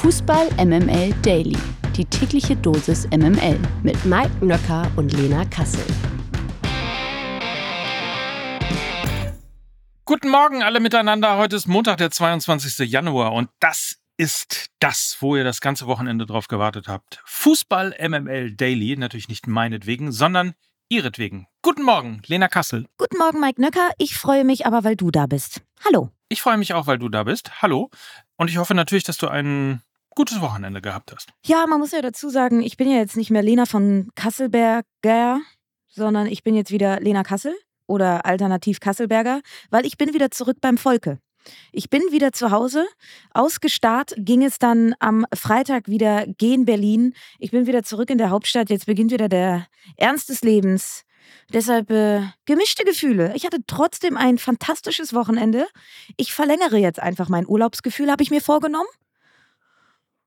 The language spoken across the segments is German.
Fußball MML Daily. Die tägliche Dosis MML mit Mike Nöcker und Lena Kassel. Guten Morgen alle miteinander. Heute ist Montag, der 22. Januar und das ist das, wo ihr das ganze Wochenende drauf gewartet habt. Fußball MML Daily, natürlich nicht meinetwegen, sondern ihretwegen. Guten Morgen, Lena Kassel. Guten Morgen, Mike Nöcker. Ich freue mich aber, weil du da bist. Hallo. Ich freue mich auch, weil du da bist. Hallo. Und ich hoffe natürlich, dass du ein gutes Wochenende gehabt hast. Ja, man muss ja dazu sagen, ich bin ja jetzt nicht mehr Lena von Kasselberger, sondern ich bin jetzt wieder Lena Kassel oder alternativ Kasselberger, weil ich bin wieder zurück beim Volke. Ich bin wieder zu Hause. Ausgestarrt ging es dann am Freitag wieder gen Berlin. Ich bin wieder zurück in der Hauptstadt. Jetzt beginnt wieder der Ernst des Lebens. Deshalb äh, gemischte Gefühle. Ich hatte trotzdem ein fantastisches Wochenende. Ich verlängere jetzt einfach mein Urlaubsgefühl, habe ich mir vorgenommen.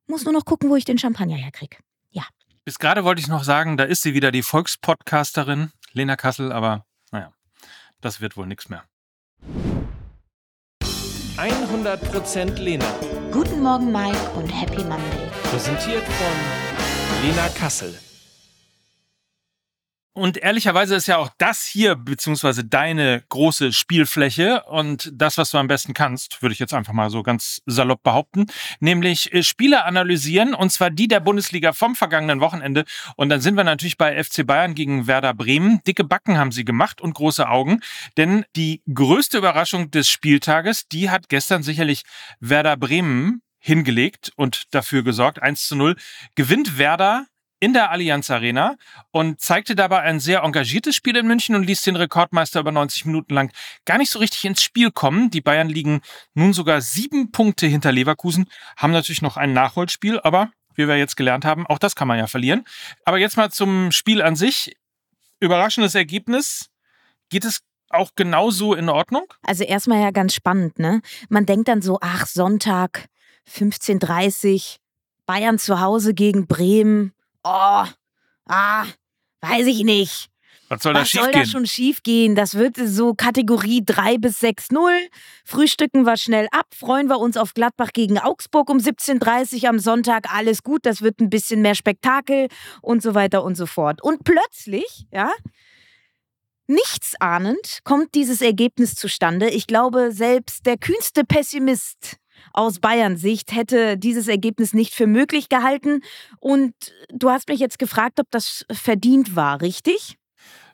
Muss nur noch gucken, wo ich den Champagner herkriege. Ja. Bis gerade wollte ich noch sagen, da ist sie wieder, die Volkspodcasterin Lena Kassel, aber naja, das wird wohl nichts mehr. 100% Lena. Guten Morgen, Mike, und Happy Monday. Präsentiert von Lena Kassel. Und ehrlicherweise ist ja auch das hier, beziehungsweise deine große Spielfläche und das, was du am besten kannst, würde ich jetzt einfach mal so ganz salopp behaupten, nämlich äh, Spiele analysieren und zwar die der Bundesliga vom vergangenen Wochenende. Und dann sind wir natürlich bei FC Bayern gegen Werder Bremen. Dicke Backen haben sie gemacht und große Augen, denn die größte Überraschung des Spieltages, die hat gestern sicherlich Werder Bremen hingelegt und dafür gesorgt. 1 zu 0 gewinnt Werder in der Allianz Arena und zeigte dabei ein sehr engagiertes Spiel in München und ließ den Rekordmeister über 90 Minuten lang gar nicht so richtig ins Spiel kommen. Die Bayern liegen nun sogar sieben Punkte hinter Leverkusen, haben natürlich noch ein Nachholspiel, aber wie wir jetzt gelernt haben, auch das kann man ja verlieren. Aber jetzt mal zum Spiel an sich. Überraschendes Ergebnis. Geht es auch genauso in Ordnung? Also erstmal ja ganz spannend, ne? Man denkt dann so, ach, Sonntag, 15.30 Bayern zu Hause gegen Bremen oh, ah, weiß ich nicht. Was soll da Was schief soll da schon schief gehen? Das wird so Kategorie 3 bis 6-0. Frühstücken wir schnell ab. Freuen wir uns auf Gladbach gegen Augsburg um 17.30 Uhr am Sonntag. Alles gut, das wird ein bisschen mehr Spektakel und so weiter und so fort. Und plötzlich, ja, nichtsahnend kommt dieses Ergebnis zustande. Ich glaube, selbst der kühnste Pessimist aus Bayern Sicht hätte dieses Ergebnis nicht für möglich gehalten. Und du hast mich jetzt gefragt, ob das verdient war, richtig?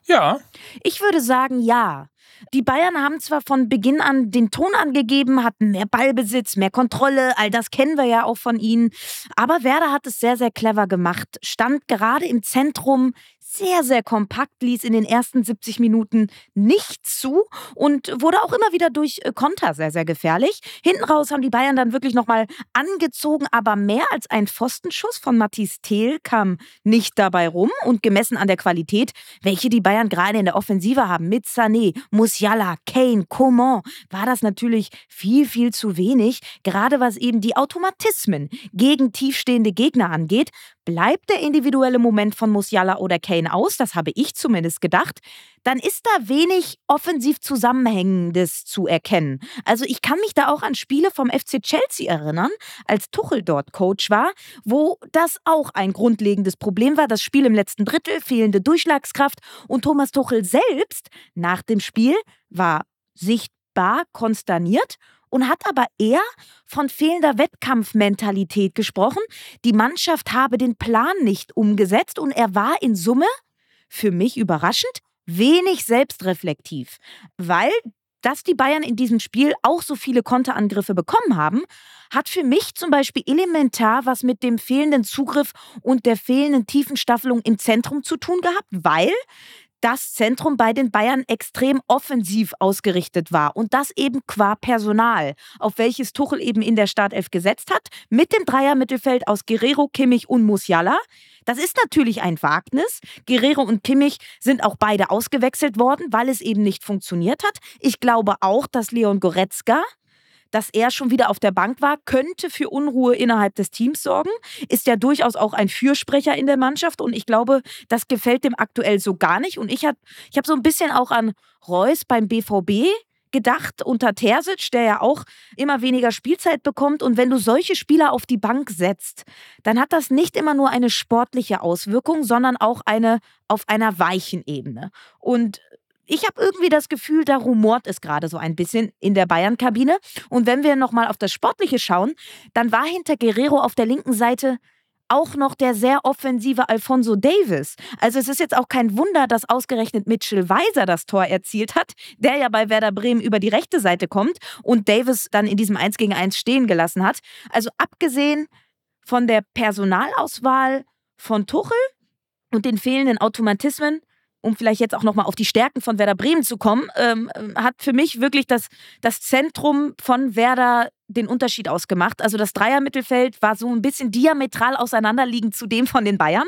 Ja, Ich würde sagen, ja. Die Bayern haben zwar von Beginn an den Ton angegeben, hatten mehr Ballbesitz, mehr Kontrolle, all das kennen wir ja auch von ihnen. Aber Werder hat es sehr, sehr clever gemacht, stand gerade im Zentrum sehr, sehr kompakt, ließ in den ersten 70 Minuten nichts zu und wurde auch immer wieder durch äh, Konter sehr, sehr gefährlich. Hinten raus haben die Bayern dann wirklich nochmal angezogen, aber mehr als ein Pfostenschuss von Mathis Thiel kam nicht dabei rum und gemessen an der Qualität, welche die Bayern gerade in der Offensive haben, mit Sané, Musiala, Kane, Coman, war das natürlich viel, viel zu wenig. Gerade was eben die Automatismen gegen tiefstehende Gegner angeht, bleibt der individuelle Moment von Musiala oder Kane aus, das habe ich zumindest gedacht, dann ist da wenig offensiv Zusammenhängendes zu erkennen. Also ich kann mich da auch an Spiele vom FC Chelsea erinnern, als Tuchel dort Coach war, wo das auch ein grundlegendes Problem war. Das Spiel im letzten Drittel, fehlende Durchschlagskraft und Thomas Tuchel selbst nach dem Spiel war sichtbar konsterniert und hat aber eher von fehlender Wettkampfmentalität gesprochen. Die Mannschaft habe den Plan nicht umgesetzt und er war in Summe, für mich überraschend, wenig selbstreflektiv, weil dass die Bayern in diesem Spiel auch so viele Konterangriffe bekommen haben, hat für mich zum Beispiel elementar was mit dem fehlenden Zugriff und der fehlenden Tiefenstaffelung im Zentrum zu tun gehabt, weil das Zentrum bei den Bayern extrem offensiv ausgerichtet war und das eben qua Personal, auf welches Tuchel eben in der Startelf gesetzt hat, mit dem Dreier-Mittelfeld aus Guerrero, Kimmich und Musiala. Das ist natürlich ein Wagnis. Guerrero und Kimmich sind auch beide ausgewechselt worden, weil es eben nicht funktioniert hat. Ich glaube auch, dass Leon Goretzka dass er schon wieder auf der Bank war, könnte für Unruhe innerhalb des Teams sorgen. Ist ja durchaus auch ein Fürsprecher in der Mannschaft und ich glaube, das gefällt dem aktuell so gar nicht. Und ich habe ich hab so ein bisschen auch an Reus beim BVB gedacht unter Terzic, der ja auch immer weniger Spielzeit bekommt. Und wenn du solche Spieler auf die Bank setzt, dann hat das nicht immer nur eine sportliche Auswirkung, sondern auch eine auf einer weichen Ebene. Und ich habe irgendwie das Gefühl, da rumort es gerade so ein bisschen in der Bayern-Kabine. Und wenn wir nochmal auf das Sportliche schauen, dann war hinter Guerrero auf der linken Seite auch noch der sehr offensive Alfonso Davis. Also es ist jetzt auch kein Wunder, dass ausgerechnet Mitchell Weiser das Tor erzielt hat, der ja bei Werder Bremen über die rechte Seite kommt und Davis dann in diesem 1 gegen 1 stehen gelassen hat. Also abgesehen von der Personalauswahl von Tuchel und den fehlenden Automatismen um vielleicht jetzt auch nochmal auf die Stärken von Werder Bremen zu kommen, ähm, hat für mich wirklich das, das Zentrum von Werder den Unterschied ausgemacht. Also das Dreiermittelfeld war so ein bisschen diametral auseinanderliegend zu dem von den Bayern,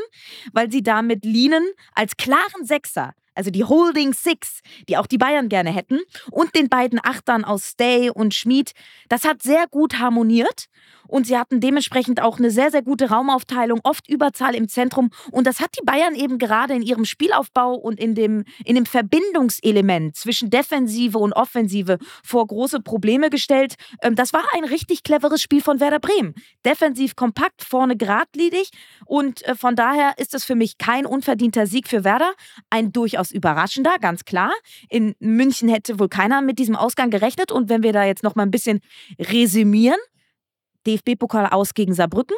weil sie da mit Lienen als klaren Sechser also die Holding Six, die auch die Bayern gerne hätten, und den beiden Achtern aus Stay und Schmid. Das hat sehr gut harmoniert und sie hatten dementsprechend auch eine sehr, sehr gute Raumaufteilung, oft Überzahl im Zentrum. Und das hat die Bayern eben gerade in ihrem Spielaufbau und in dem, in dem Verbindungselement zwischen Defensive und Offensive vor große Probleme gestellt. Ähm, das war ein richtig cleveres Spiel von Werder Bremen. Defensiv kompakt, vorne geradlinig. Und äh, von daher ist es für mich kein unverdienter Sieg für Werder. Ein durchaus überraschender, ganz klar. In München hätte wohl keiner mit diesem Ausgang gerechnet. Und wenn wir da jetzt noch mal ein bisschen resümieren, DFB-Pokal aus gegen Saarbrücken,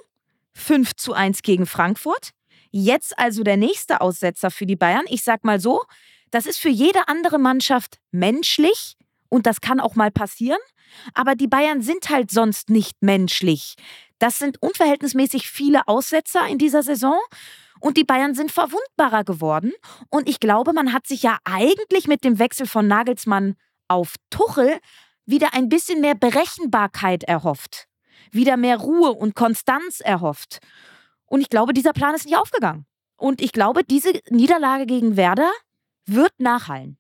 5 zu 1 gegen Frankfurt. Jetzt also der nächste Aussetzer für die Bayern. Ich sag mal so, das ist für jede andere Mannschaft menschlich und das kann auch mal passieren. Aber die Bayern sind halt sonst nicht menschlich. Das sind unverhältnismäßig viele Aussetzer in dieser Saison. Und die Bayern sind verwundbarer geworden. Und ich glaube, man hat sich ja eigentlich mit dem Wechsel von Nagelsmann auf Tuchel wieder ein bisschen mehr Berechenbarkeit erhofft wieder mehr Ruhe und Konstanz erhofft. Und ich glaube, dieser Plan ist nicht aufgegangen. Und ich glaube, diese Niederlage gegen Werder wird nachhallen.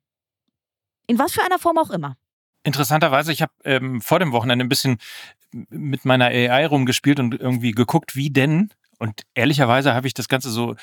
In was für einer Form auch immer. Interessanterweise, ich habe ähm, vor dem Wochenende ein bisschen mit meiner AI rumgespielt und irgendwie geguckt, wie denn. Und ehrlicherweise habe ich das Ganze so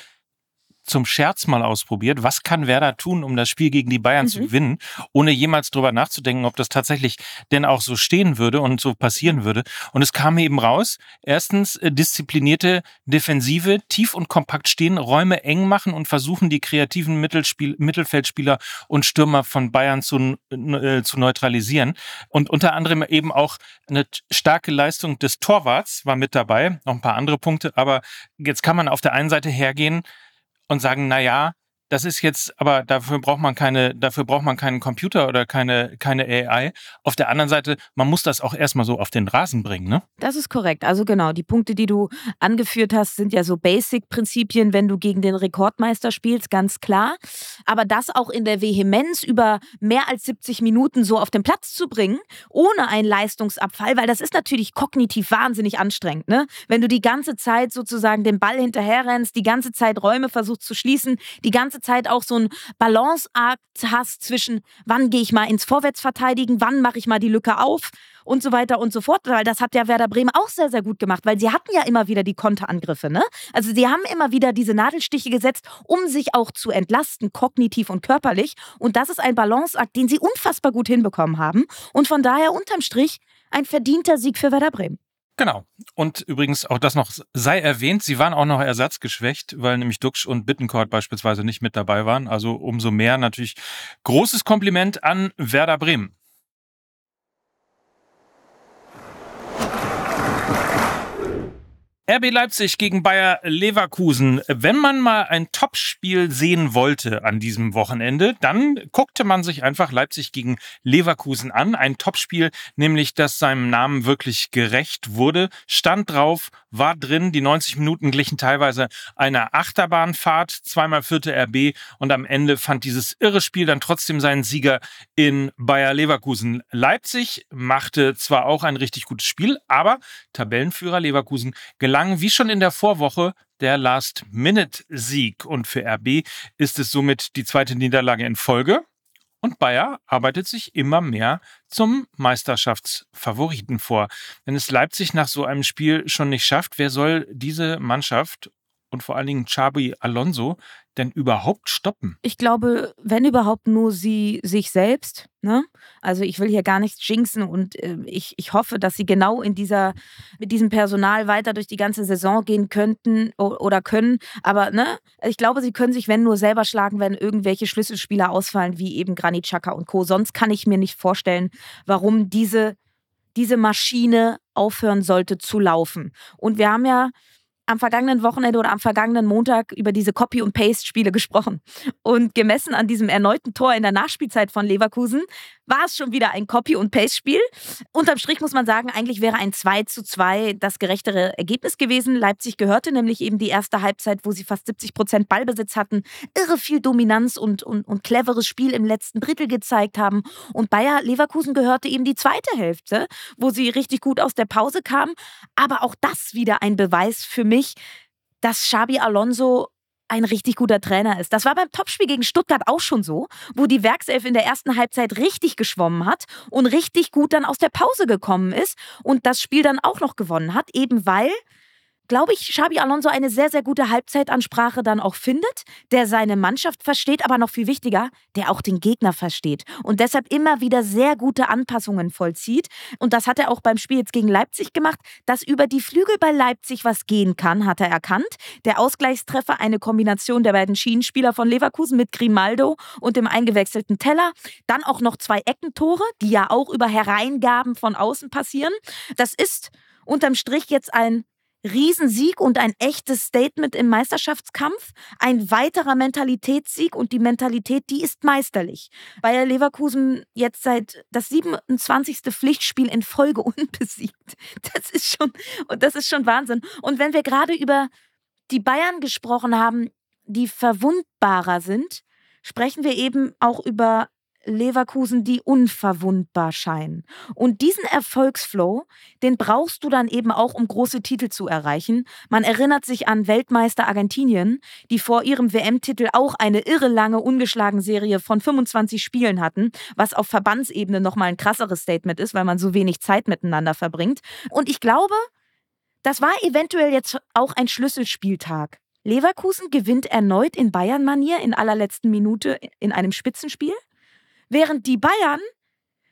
zum Scherz mal ausprobiert. Was kann Werder tun, um das Spiel gegen die Bayern mhm. zu gewinnen, ohne jemals drüber nachzudenken, ob das tatsächlich denn auch so stehen würde und so passieren würde. Und es kam eben raus. Erstens äh, disziplinierte Defensive, tief und kompakt stehen, Räume eng machen und versuchen, die kreativen Mittelspiel Mittelfeldspieler und Stürmer von Bayern zu, äh, zu neutralisieren. Und unter anderem eben auch eine starke Leistung des Torwarts war mit dabei. Noch ein paar andere Punkte. Aber jetzt kann man auf der einen Seite hergehen, und sagen, na ja, das ist jetzt, aber dafür braucht man keine, dafür braucht man keinen Computer oder keine, keine AI. Auf der anderen Seite, man muss das auch erstmal so auf den Rasen bringen, ne? Das ist korrekt. Also genau, die Punkte, die du angeführt hast, sind ja so Basic-Prinzipien, wenn du gegen den Rekordmeister spielst, ganz klar. Aber das auch in der Vehemenz über mehr als 70 Minuten so auf den Platz zu bringen, ohne einen Leistungsabfall, weil das ist natürlich kognitiv wahnsinnig anstrengend, ne? Wenn du die ganze Zeit sozusagen den Ball hinterherrennst, die ganze Zeit Räume versuchst zu schließen, die ganze Zeit auch so ein Balanceakt hast zwischen, wann gehe ich mal ins Vorwärtsverteidigen, wann mache ich mal die Lücke auf und so weiter und so fort, weil das hat ja Werder Bremen auch sehr, sehr gut gemacht, weil sie hatten ja immer wieder die Konterangriffe, ne? Also sie haben immer wieder diese Nadelstiche gesetzt, um sich auch zu entlasten, kognitiv und körperlich. Und das ist ein Balanceakt, den sie unfassbar gut hinbekommen haben. Und von daher unterm Strich ein verdienter Sieg für Werder Bremen. Genau. Und übrigens auch das noch sei erwähnt, sie waren auch noch ersatzgeschwächt, weil nämlich Duxch und Bittencourt beispielsweise nicht mit dabei waren. Also umso mehr natürlich großes Kompliment an Werder Bremen. RB Leipzig gegen Bayer Leverkusen. Wenn man mal ein Topspiel sehen wollte an diesem Wochenende, dann guckte man sich einfach Leipzig gegen Leverkusen an. Ein Topspiel, nämlich das seinem Namen wirklich gerecht wurde. Stand drauf, war drin. Die 90 Minuten glichen teilweise einer Achterbahnfahrt. Zweimal führte RB und am Ende fand dieses irre Spiel dann trotzdem seinen Sieger in Bayer Leverkusen. Leipzig machte zwar auch ein richtig gutes Spiel, aber Tabellenführer Leverkusen gelang wie schon in der Vorwoche der Last-Minute-Sieg. Und für RB ist es somit die zweite Niederlage in Folge. Und Bayer arbeitet sich immer mehr zum Meisterschaftsfavoriten vor. Wenn es Leipzig nach so einem Spiel schon nicht schafft, wer soll diese Mannschaft und vor allen Dingen Chabi Alonso denn überhaupt stoppen? Ich glaube, wenn überhaupt nur sie sich selbst. Ne? Also ich will hier gar nichts jinxen und äh, ich, ich hoffe, dass sie genau in dieser, mit diesem Personal weiter durch die ganze Saison gehen könnten oder können. Aber ne, ich glaube, sie können sich, wenn nur selber schlagen, wenn irgendwelche Schlüsselspieler ausfallen, wie eben Granit Xhaka und Co. Sonst kann ich mir nicht vorstellen, warum diese, diese Maschine aufhören sollte zu laufen. Und wir haben ja am vergangenen Wochenende oder am vergangenen Montag über diese Copy- und Paste-Spiele gesprochen. Und gemessen an diesem erneuten Tor in der Nachspielzeit von Leverkusen war es schon wieder ein Copy- und Paste-Spiel. Unterm Strich muss man sagen, eigentlich wäre ein 2 zu 2 das gerechtere Ergebnis gewesen. Leipzig gehörte nämlich eben die erste Halbzeit, wo sie fast 70 Prozent Ballbesitz hatten, irre viel Dominanz und, und, und cleveres Spiel im letzten Drittel gezeigt haben. Und Bayer Leverkusen gehörte eben die zweite Hälfte, wo sie richtig gut aus der Pause kamen. Aber auch das wieder ein Beweis für mich, dass Xabi Alonso ein richtig guter Trainer ist. Das war beim Topspiel gegen Stuttgart auch schon so, wo die Werkself in der ersten Halbzeit richtig geschwommen hat und richtig gut dann aus der Pause gekommen ist und das Spiel dann auch noch gewonnen hat, eben weil glaube ich, Xabi Alonso eine sehr, sehr gute Halbzeitansprache dann auch findet, der seine Mannschaft versteht, aber noch viel wichtiger, der auch den Gegner versteht und deshalb immer wieder sehr gute Anpassungen vollzieht. Und das hat er auch beim Spiel jetzt gegen Leipzig gemacht, dass über die Flügel bei Leipzig was gehen kann, hat er erkannt. Der Ausgleichstreffer, eine Kombination der beiden Schienenspieler von Leverkusen mit Grimaldo und dem eingewechselten Teller. Dann auch noch zwei Eckentore, die ja auch über Hereingaben von außen passieren. Das ist unterm Strich jetzt ein Riesensieg und ein echtes Statement im Meisterschaftskampf. Ein weiterer Mentalitätssieg und die Mentalität, die ist meisterlich. Bayer Leverkusen jetzt seit das 27. Pflichtspiel in Folge unbesiegt. Das ist schon, und das ist schon Wahnsinn. Und wenn wir gerade über die Bayern gesprochen haben, die verwundbarer sind, sprechen wir eben auch über Leverkusen, die unverwundbar scheinen. Und diesen Erfolgsflow, den brauchst du dann eben auch, um große Titel zu erreichen. Man erinnert sich an Weltmeister Argentinien, die vor ihrem WM-Titel auch eine irre lange ungeschlagen Serie von 25 Spielen hatten, was auf Verbandsebene nochmal ein krasseres Statement ist, weil man so wenig Zeit miteinander verbringt. Und ich glaube, das war eventuell jetzt auch ein Schlüsselspieltag. Leverkusen gewinnt erneut in Bayern-Manier in allerletzten Minute in einem Spitzenspiel während die Bayern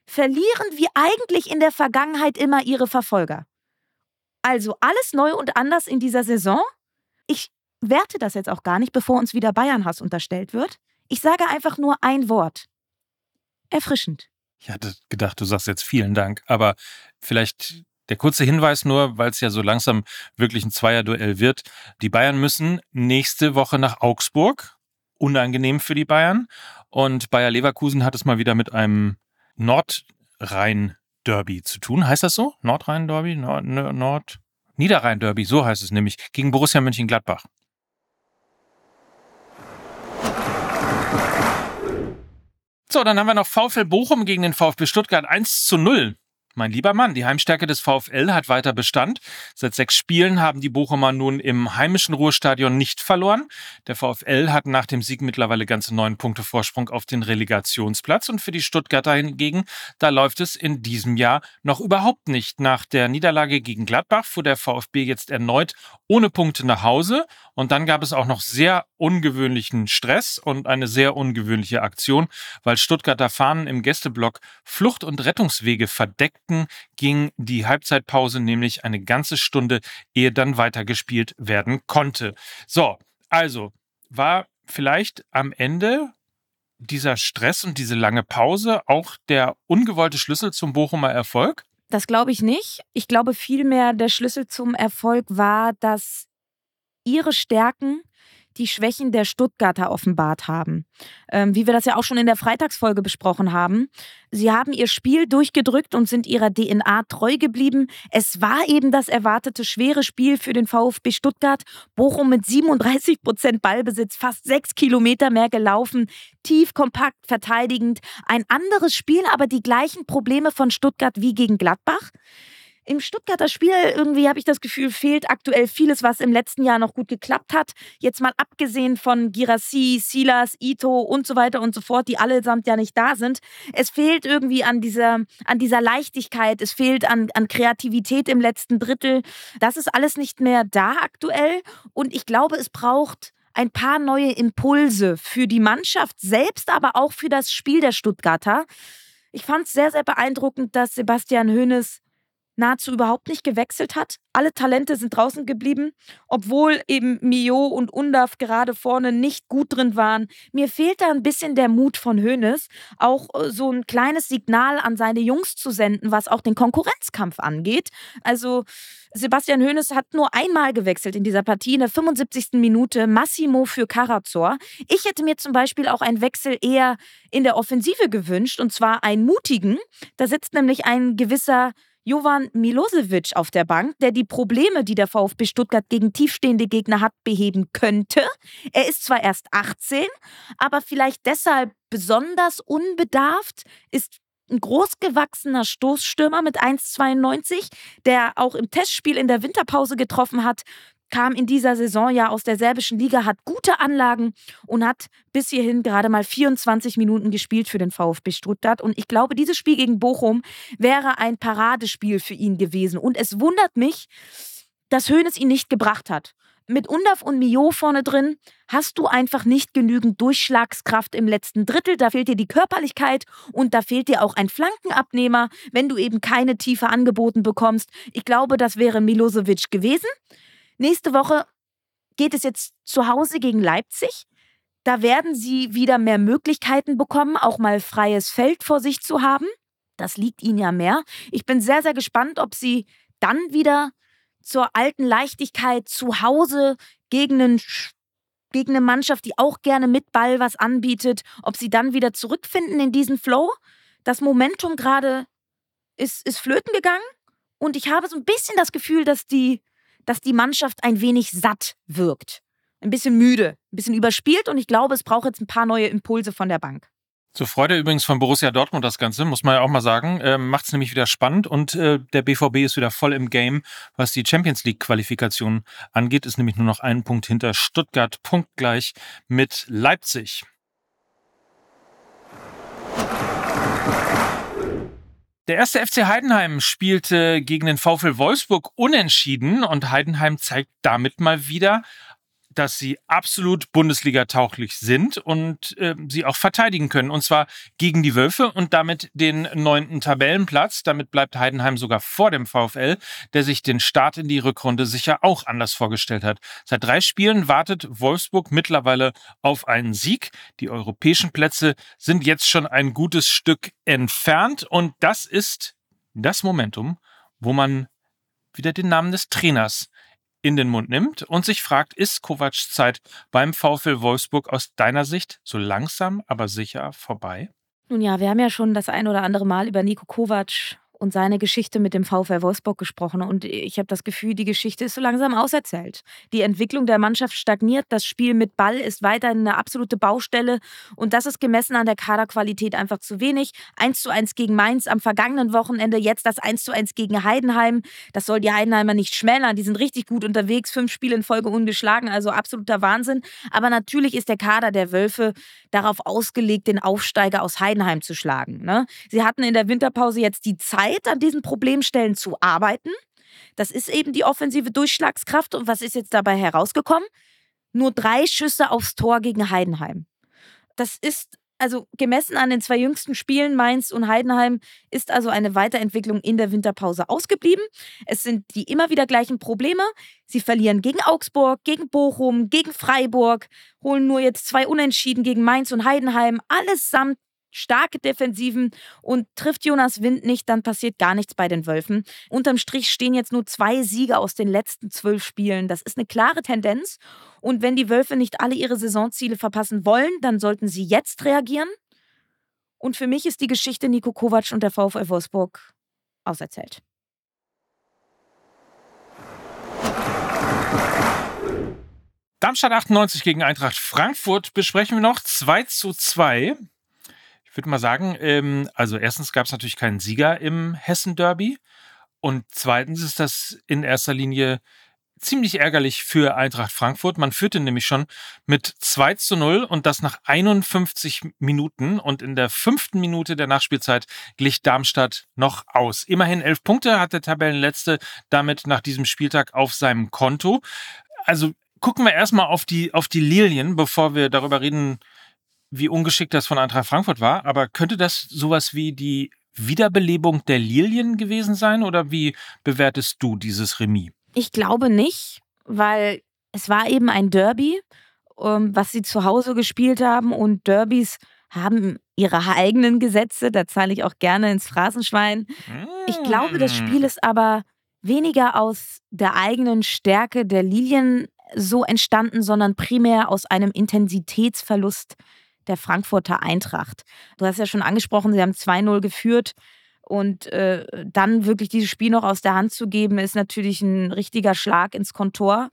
verlieren wie eigentlich in der Vergangenheit immer ihre Verfolger. Also alles neu und anders in dieser Saison. Ich werte das jetzt auch gar nicht, bevor uns wieder Bayernhass unterstellt wird. Ich sage einfach nur ein Wort. Erfrischend. Ich hatte gedacht, du sagst jetzt vielen Dank, aber vielleicht der kurze Hinweis nur, weil es ja so langsam wirklich ein Zweierduell wird. Die Bayern müssen nächste Woche nach Augsburg. Unangenehm für die Bayern. Und Bayer Leverkusen hat es mal wieder mit einem Nordrhein-Derby zu tun. Heißt das so? Nordrhein-Derby? Nord, Nord Niederrhein-Derby, so heißt es nämlich, gegen Borussia Mönchengladbach. So, dann haben wir noch VfL Bochum gegen den VfB Stuttgart 1 zu 0. Mein lieber Mann, die Heimstärke des VfL hat weiter Bestand. Seit sechs Spielen haben die Bochumer nun im heimischen Ruhestadion nicht verloren. Der VfL hat nach dem Sieg mittlerweile ganze neun Punkte Vorsprung auf den Relegationsplatz und für die Stuttgarter hingegen, da läuft es in diesem Jahr noch überhaupt nicht. Nach der Niederlage gegen Gladbach fuhr der VfB jetzt erneut ohne Punkte nach Hause und dann gab es auch noch sehr ungewöhnlichen Stress und eine sehr ungewöhnliche Aktion, weil Stuttgarter Fahnen im Gästeblock Flucht- und Rettungswege verdeckten, ging die Halbzeitpause nämlich eine ganze Stunde, ehe dann weitergespielt werden konnte. So, also war vielleicht am Ende dieser Stress und diese lange Pause auch der ungewollte Schlüssel zum Bochumer Erfolg? Das glaube ich nicht. Ich glaube vielmehr, der Schlüssel zum Erfolg war, dass ihre Stärken die Schwächen der Stuttgarter offenbart haben. Ähm, wie wir das ja auch schon in der Freitagsfolge besprochen haben. Sie haben ihr Spiel durchgedrückt und sind ihrer DNA treu geblieben. Es war eben das erwartete schwere Spiel für den VfB Stuttgart. Bochum mit 37 Prozent Ballbesitz, fast sechs Kilometer mehr gelaufen, tief, kompakt, verteidigend. Ein anderes Spiel, aber die gleichen Probleme von Stuttgart wie gegen Gladbach. Im Stuttgarter Spiel irgendwie habe ich das Gefühl, fehlt aktuell vieles, was im letzten Jahr noch gut geklappt hat. Jetzt mal abgesehen von Girassi, Silas, Ito und so weiter und so fort, die allesamt ja nicht da sind. Es fehlt irgendwie an dieser, an dieser Leichtigkeit, es fehlt an, an Kreativität im letzten Drittel. Das ist alles nicht mehr da aktuell. Und ich glaube, es braucht ein paar neue Impulse für die Mannschaft selbst, aber auch für das Spiel der Stuttgarter. Ich fand es sehr, sehr beeindruckend, dass Sebastian Hoeneß nahezu überhaupt nicht gewechselt hat. Alle Talente sind draußen geblieben, obwohl eben Mio und Undaf gerade vorne nicht gut drin waren. Mir fehlt da ein bisschen der Mut von Hoeneß, auch äh, so ein kleines Signal an seine Jungs zu senden, was auch den Konkurrenzkampf angeht. Also Sebastian Hoeneß hat nur einmal gewechselt in dieser Partie, in der 75. Minute, Massimo für Karazor. Ich hätte mir zum Beispiel auch einen Wechsel eher in der Offensive gewünscht, und zwar einen mutigen. Da sitzt nämlich ein gewisser Jovan Milosevic auf der Bank, der die Probleme, die der VfB Stuttgart gegen tiefstehende Gegner hat, beheben könnte. Er ist zwar erst 18, aber vielleicht deshalb besonders unbedarft, ist ein großgewachsener Stoßstürmer mit 1,92, der auch im Testspiel in der Winterpause getroffen hat, kam in dieser Saison ja aus der serbischen Liga, hat gute Anlagen und hat bis hierhin gerade mal 24 Minuten gespielt für den VfB Stuttgart. Und ich glaube, dieses Spiel gegen Bochum wäre ein Paradespiel für ihn gewesen. Und es wundert mich, dass Hoeneß ihn nicht gebracht hat. Mit Undaf und Mio vorne drin hast du einfach nicht genügend Durchschlagskraft im letzten Drittel. Da fehlt dir die Körperlichkeit und da fehlt dir auch ein Flankenabnehmer, wenn du eben keine Tiefe angeboten bekommst. Ich glaube, das wäre Milosevic gewesen. Nächste Woche geht es jetzt zu Hause gegen Leipzig. Da werden sie wieder mehr Möglichkeiten bekommen, auch mal freies Feld vor sich zu haben. Das liegt ihnen ja mehr. Ich bin sehr, sehr gespannt, ob sie dann wieder zur alten Leichtigkeit zu Hause gegen, einen, gegen eine Mannschaft, die auch gerne mit Ball was anbietet, ob sie dann wieder zurückfinden in diesen Flow. Das Momentum gerade ist, ist flöten gegangen und ich habe so ein bisschen das Gefühl, dass die dass die Mannschaft ein wenig satt wirkt. Ein bisschen müde, ein bisschen überspielt und ich glaube, es braucht jetzt ein paar neue Impulse von der Bank. Zur Freude übrigens von Borussia Dortmund das Ganze, muss man ja auch mal sagen. Äh, Macht es nämlich wieder spannend und äh, der BVB ist wieder voll im Game, was die Champions League-Qualifikation angeht. Ist nämlich nur noch einen Punkt hinter Stuttgart, punktgleich mit Leipzig. Der erste FC Heidenheim spielte gegen den VfL Wolfsburg unentschieden und Heidenheim zeigt damit mal wieder, dass sie absolut Bundesliga-tauglich sind und äh, sie auch verteidigen können. Und zwar gegen die Wölfe und damit den neunten Tabellenplatz. Damit bleibt Heidenheim sogar vor dem VfL, der sich den Start in die Rückrunde sicher auch anders vorgestellt hat. Seit drei Spielen wartet Wolfsburg mittlerweile auf einen Sieg. Die europäischen Plätze sind jetzt schon ein gutes Stück entfernt. Und das ist das Momentum, wo man wieder den Namen des Trainers in den Mund nimmt und sich fragt, ist Kovacs Zeit beim VfL Wolfsburg aus deiner Sicht so langsam, aber sicher vorbei? Nun ja, wir haben ja schon das ein oder andere Mal über Nico Kovac und seine Geschichte mit dem VfL Wolfsburg gesprochen. Und ich habe das Gefühl, die Geschichte ist so langsam auserzählt. Die Entwicklung der Mannschaft stagniert. Das Spiel mit Ball ist weiterhin eine absolute Baustelle. Und das ist gemessen an der Kaderqualität einfach zu wenig. 1 zu 1 gegen Mainz am vergangenen Wochenende, jetzt das 1 zu 1 gegen Heidenheim. Das soll die Heidenheimer nicht schmälern. Die sind richtig gut unterwegs. Fünf Spiele in Folge ungeschlagen. Also absoluter Wahnsinn. Aber natürlich ist der Kader der Wölfe darauf ausgelegt, den Aufsteiger aus Heidenheim zu schlagen. Ne? Sie hatten in der Winterpause jetzt die Zeit, Zeit, an diesen Problemstellen zu arbeiten. Das ist eben die offensive Durchschlagskraft. Und was ist jetzt dabei herausgekommen? Nur drei Schüsse aufs Tor gegen Heidenheim. Das ist also gemessen an den zwei jüngsten Spielen Mainz und Heidenheim ist also eine Weiterentwicklung in der Winterpause ausgeblieben. Es sind die immer wieder gleichen Probleme. Sie verlieren gegen Augsburg, gegen Bochum, gegen Freiburg, holen nur jetzt zwei Unentschieden gegen Mainz und Heidenheim, allesamt starke Defensiven und trifft Jonas Wind nicht, dann passiert gar nichts bei den Wölfen. Unterm Strich stehen jetzt nur zwei Siege aus den letzten zwölf Spielen. Das ist eine klare Tendenz. Und wenn die Wölfe nicht alle ihre Saisonziele verpassen wollen, dann sollten sie jetzt reagieren. Und für mich ist die Geschichte Nico Kovac und der VfL Wolfsburg auserzählt. Darmstadt 98 gegen Eintracht Frankfurt besprechen wir noch 2 zu 2. Ich würde mal sagen, ähm, also erstens gab es natürlich keinen Sieger im Hessen-Derby. Und zweitens ist das in erster Linie ziemlich ärgerlich für Eintracht Frankfurt. Man führte nämlich schon mit 2 zu 0 und das nach 51 Minuten. Und in der fünften Minute der Nachspielzeit glich Darmstadt noch aus. Immerhin elf Punkte hat der Tabellenletzte damit nach diesem Spieltag auf seinem Konto. Also gucken wir erstmal auf die, auf die Lilien, bevor wir darüber reden, wie ungeschickt das von Eintracht Frankfurt war. Aber könnte das sowas wie die Wiederbelebung der Lilien gewesen sein oder wie bewertest du dieses Remis? Ich glaube nicht, weil es war eben ein Derby, ähm, was sie zu Hause gespielt haben und Derbys haben ihre eigenen Gesetze, da zahle ich auch gerne ins Phrasenschwein. Ich glaube, das Spiel mm. ist aber weniger aus der eigenen Stärke der Lilien so entstanden, sondern primär aus einem Intensitätsverlust der Frankfurter Eintracht. Du hast ja schon angesprochen, sie haben 2-0 geführt. Und äh, dann wirklich dieses Spiel noch aus der Hand zu geben, ist natürlich ein richtiger Schlag ins Kontor.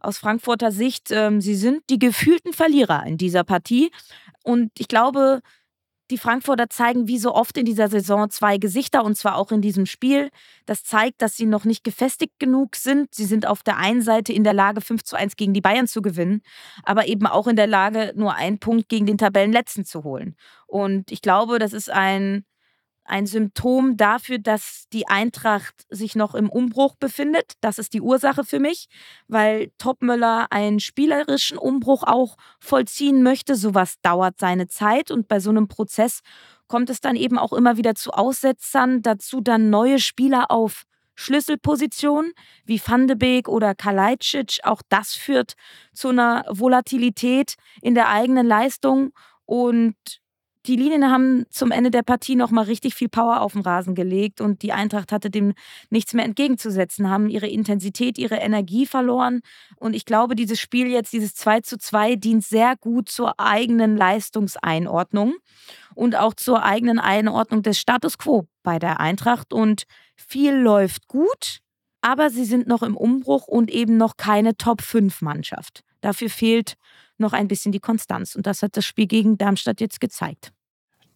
Aus Frankfurter Sicht, ähm, sie sind die gefühlten Verlierer in dieser Partie. Und ich glaube, die Frankfurter zeigen wie so oft in dieser Saison zwei Gesichter und zwar auch in diesem Spiel. Das zeigt, dass sie noch nicht gefestigt genug sind. Sie sind auf der einen Seite in der Lage, 5 zu 1 gegen die Bayern zu gewinnen, aber eben auch in der Lage, nur einen Punkt gegen den Tabellenletzten zu holen. Und ich glaube, das ist ein ein Symptom dafür, dass die Eintracht sich noch im Umbruch befindet. Das ist die Ursache für mich, weil Topmöller einen spielerischen Umbruch auch vollziehen möchte. Sowas dauert seine Zeit und bei so einem Prozess kommt es dann eben auch immer wieder zu Aussetzern, dazu dann neue Spieler auf Schlüsselpositionen wie Van de Beek oder Kalajdzic. Auch das führt zu einer Volatilität in der eigenen Leistung und die Linien haben zum Ende der Partie nochmal richtig viel Power auf den Rasen gelegt und die Eintracht hatte dem nichts mehr entgegenzusetzen, haben ihre Intensität, ihre Energie verloren. Und ich glaube, dieses Spiel jetzt, dieses 2 zu 2, dient sehr gut zur eigenen Leistungseinordnung und auch zur eigenen Einordnung des Status quo bei der Eintracht. Und viel läuft gut, aber sie sind noch im Umbruch und eben noch keine Top-5-Mannschaft. Dafür fehlt noch ein bisschen die Konstanz. Und das hat das Spiel gegen Darmstadt jetzt gezeigt.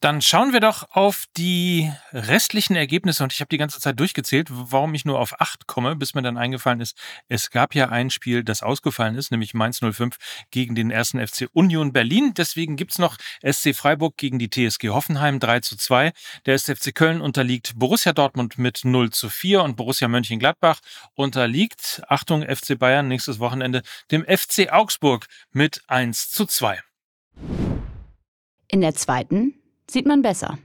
Dann schauen wir doch auf die restlichen Ergebnisse und ich habe die ganze Zeit durchgezählt, warum ich nur auf acht komme, bis mir dann eingefallen ist, es gab ja ein Spiel, das ausgefallen ist, nämlich Mainz 05 gegen den ersten FC Union Berlin. Deswegen gibt's noch SC Freiburg gegen die TSG Hoffenheim 3 zu 2. Der SFC Köln unterliegt Borussia Dortmund mit 0 zu 4 und Borussia Mönchengladbach unterliegt, Achtung, FC Bayern nächstes Wochenende, dem FC Augsburg mit 1 zu 2. In der zweiten sieht man besser.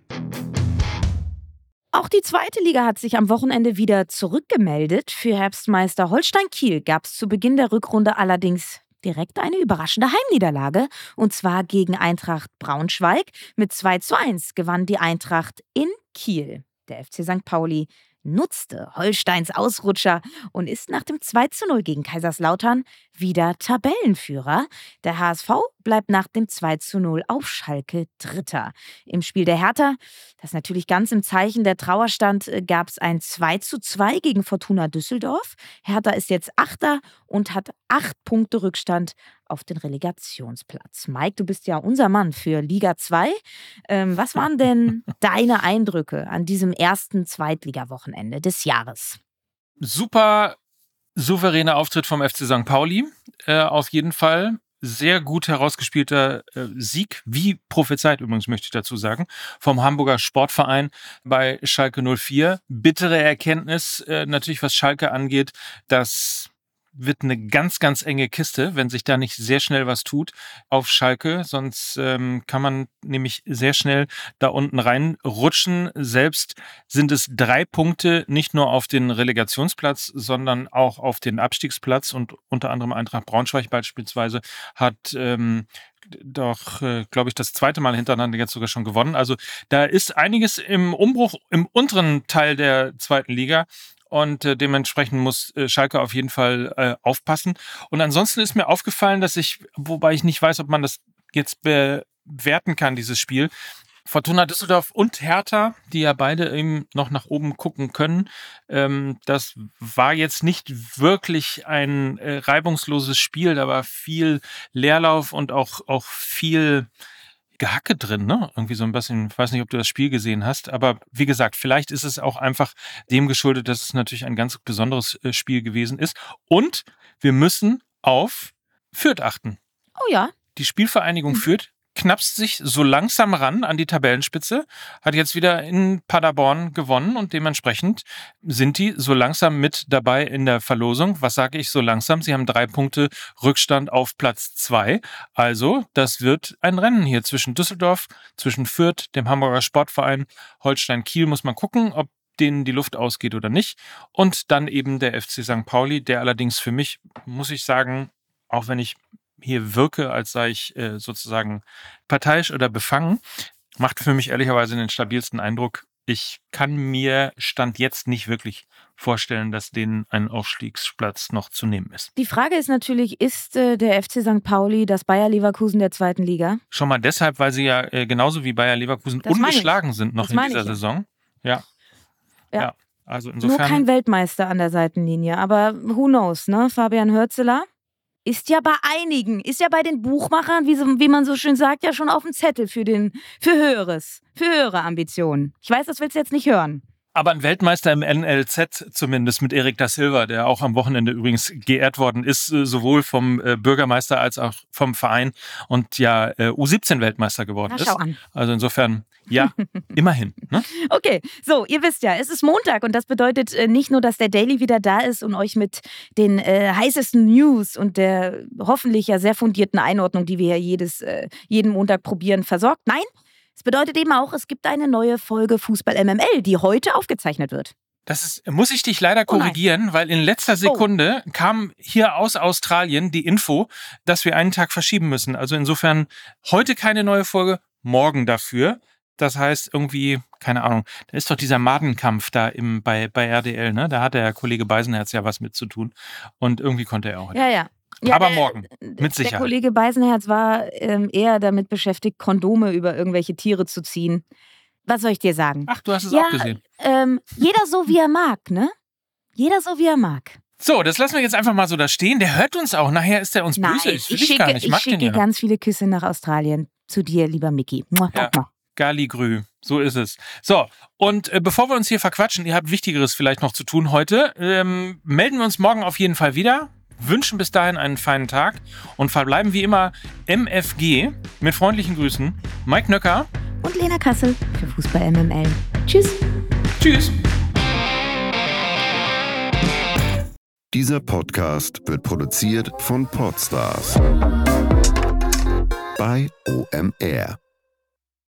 Auch die zweite Liga hat sich am Wochenende wieder zurückgemeldet. Für Herbstmeister Holstein Kiel gab es zu Beginn der Rückrunde allerdings direkt eine überraschende Heimniederlage. Und zwar gegen Eintracht Braunschweig. Mit 2 zu 1 gewann die Eintracht in Kiel. Der FC St. Pauli nutzte Holsteins Ausrutscher und ist nach dem 2 zu 0 gegen Kaiserslautern wieder Tabellenführer. Der HSV bleibt nach dem 2 zu 0 auf Schalke Dritter. Im Spiel der Hertha, das natürlich ganz im Zeichen der Trauer stand, äh, gab es ein 2 zu 2 gegen Fortuna Düsseldorf. Hertha ist jetzt Achter und hat acht Punkte Rückstand auf den Relegationsplatz. Mike, du bist ja unser Mann für Liga 2. Ähm, was waren denn deine Eindrücke an diesem ersten Zweitliga-Wochenende des Jahres? Super souveräner Auftritt vom FC St. Pauli, äh, auf jeden Fall. Sehr gut herausgespielter äh, Sieg, wie prophezeit übrigens, möchte ich dazu sagen, vom Hamburger Sportverein bei Schalke 04. Bittere Erkenntnis, äh, natürlich was Schalke angeht, dass wird eine ganz, ganz enge Kiste, wenn sich da nicht sehr schnell was tut auf Schalke. Sonst ähm, kann man nämlich sehr schnell da unten reinrutschen. Selbst sind es drei Punkte, nicht nur auf den Relegationsplatz, sondern auch auf den Abstiegsplatz. Und unter anderem Eintracht Braunschweig beispielsweise hat ähm, doch, äh, glaube ich, das zweite Mal hintereinander jetzt sogar schon gewonnen. Also da ist einiges im Umbruch im unteren Teil der zweiten Liga und äh, dementsprechend muss äh, Schalke auf jeden Fall äh, aufpassen. Und ansonsten ist mir aufgefallen, dass ich, wobei ich nicht weiß, ob man das jetzt bewerten kann, dieses Spiel, Fortuna Düsseldorf und Hertha, die ja beide eben noch nach oben gucken können. Ähm, das war jetzt nicht wirklich ein äh, reibungsloses Spiel. Da war viel Leerlauf und auch, auch viel Gehacke drin, ne? Irgendwie so ein bisschen, ich weiß nicht, ob du das Spiel gesehen hast, aber wie gesagt, vielleicht ist es auch einfach dem geschuldet, dass es natürlich ein ganz besonderes äh, Spiel gewesen ist. Und wir müssen auf Fürth achten. Oh ja. Die Spielvereinigung mhm. Fürth knapst sich so langsam ran an die Tabellenspitze, hat jetzt wieder in Paderborn gewonnen und dementsprechend sind die so langsam mit dabei in der Verlosung. Was sage ich so langsam? Sie haben drei Punkte Rückstand auf Platz zwei. Also, das wird ein Rennen hier zwischen Düsseldorf, zwischen Fürth, dem Hamburger Sportverein, Holstein Kiel muss man gucken, ob denen die Luft ausgeht oder nicht. Und dann eben der FC St. Pauli, der allerdings für mich, muss ich sagen, auch wenn ich hier wirke, als sei ich äh, sozusagen parteiisch oder befangen, macht für mich ehrlicherweise den stabilsten Eindruck. Ich kann mir Stand jetzt nicht wirklich vorstellen, dass denen ein Aufstiegsplatz noch zu nehmen ist. Die Frage ist natürlich, ist äh, der FC St. Pauli das Bayer Leverkusen der zweiten Liga? Schon mal deshalb, weil sie ja äh, genauso wie Bayer Leverkusen das ungeschlagen sind noch das in dieser Saison. Ja. ja. ja. Also insofern. Nur kein Weltmeister an der Seitenlinie, aber who knows, ne? Fabian Hürzeler ist ja bei einigen, ist ja bei den Buchmachern, wie, so, wie man so schön sagt, ja schon auf dem Zettel für, den, für Höheres, für höhere Ambitionen. Ich weiß, das willst du jetzt nicht hören. Aber ein Weltmeister im NLZ zumindest mit Erik da Silva, der auch am Wochenende übrigens geehrt worden ist, äh, sowohl vom äh, Bürgermeister als auch vom Verein und ja äh, U17-Weltmeister geworden Na, ist. An. Also insofern, ja, immerhin. Ne? Okay, so, ihr wisst ja, es ist Montag und das bedeutet nicht nur, dass der Daily wieder da ist und euch mit den äh, heißesten News und der hoffentlich ja sehr fundierten Einordnung, die wir ja jedes, äh, jeden Montag probieren, versorgt. Nein, es bedeutet eben auch, es gibt eine neue Folge Fußball MML, die heute aufgezeichnet wird. Das ist, muss ich dich leider oh korrigieren, oh weil in letzter oh. Sekunde oh. kam hier aus Australien die Info, dass wir einen Tag verschieben müssen. Also insofern heute keine neue Folge, morgen dafür. Das heißt irgendwie, keine Ahnung, da ist doch dieser Madenkampf da im, bei, bei RDL, ne? Da hat der Kollege Beisenherz ja was mit zu tun. Und irgendwie konnte er auch. Ja, ja. Ja, Aber morgen, mit Sicherheit. Der Kollege Beisenherz war ähm, eher damit beschäftigt, Kondome über irgendwelche Tiere zu ziehen. Was soll ich dir sagen? Ach, du hast es ja, auch gesehen. Ähm, jeder so, wie er mag, ne? Jeder so, wie er mag. So, das lassen wir jetzt einfach mal so da stehen. Der hört uns auch. Nachher ist er uns Nein, böse. Ich, ich schicke, gar nicht. Ich, ich schicke ja. ganz viele Küsse nach Australien. Zu dir, lieber Mickey. Ja. Galigrü, so ist es. So, und äh, bevor wir uns hier verquatschen, ihr habt Wichtigeres vielleicht noch zu tun heute, ähm, melden wir uns morgen auf jeden Fall wieder wünschen bis dahin einen feinen Tag und verbleiben wie immer MFG mit freundlichen Grüßen. Mike Nöcker und Lena Kassel für Fußball MML. Tschüss. Tschüss. Dieser Podcast wird produziert von Podstars bei OMR.